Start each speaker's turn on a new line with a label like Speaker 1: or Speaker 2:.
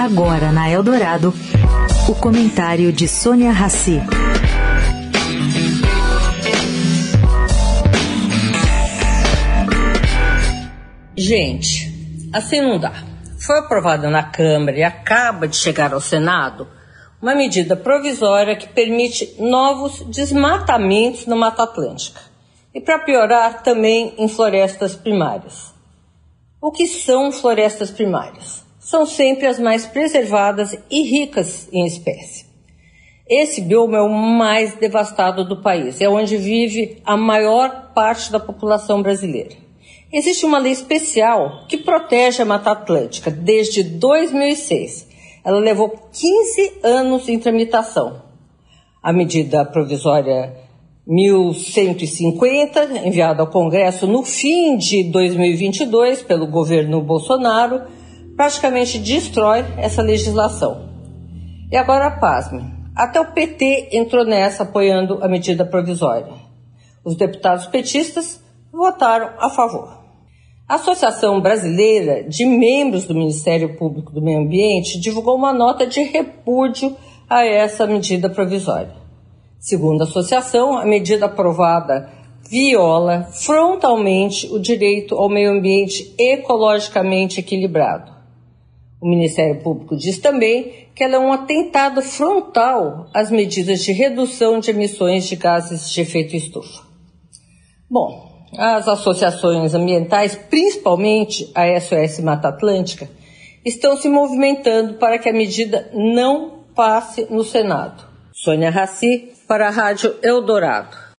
Speaker 1: Agora na Eldorado, o comentário de Sônia Rassi.
Speaker 2: Gente, assim não dá. Foi aprovada na Câmara e acaba de chegar ao Senado uma medida provisória que permite novos desmatamentos na Mata Atlântica. E para piorar, também em florestas primárias. O que são florestas primárias? São sempre as mais preservadas e ricas em espécie. Esse bioma é o mais devastado do país, é onde vive a maior parte da população brasileira. Existe uma lei especial que protege a Mata Atlântica desde 2006. Ela levou 15 anos em tramitação. A medida provisória 1150, enviada ao Congresso no fim de 2022 pelo governo Bolsonaro, praticamente destrói essa legislação. E agora, pasme, até o PT entrou nessa apoiando a medida provisória. Os deputados petistas votaram a favor. A Associação Brasileira de Membros do Ministério Público do Meio Ambiente divulgou uma nota de repúdio a essa medida provisória. Segundo a associação, a medida aprovada viola frontalmente o direito ao meio ambiente ecologicamente equilibrado. O Ministério Público diz também que ela é um atentado frontal às medidas de redução de emissões de gases de efeito estufa. Bom, as associações ambientais, principalmente a SOS Mata Atlântica, estão se movimentando para que a medida não passe no Senado. Sônia Raci, para a Rádio Eldorado.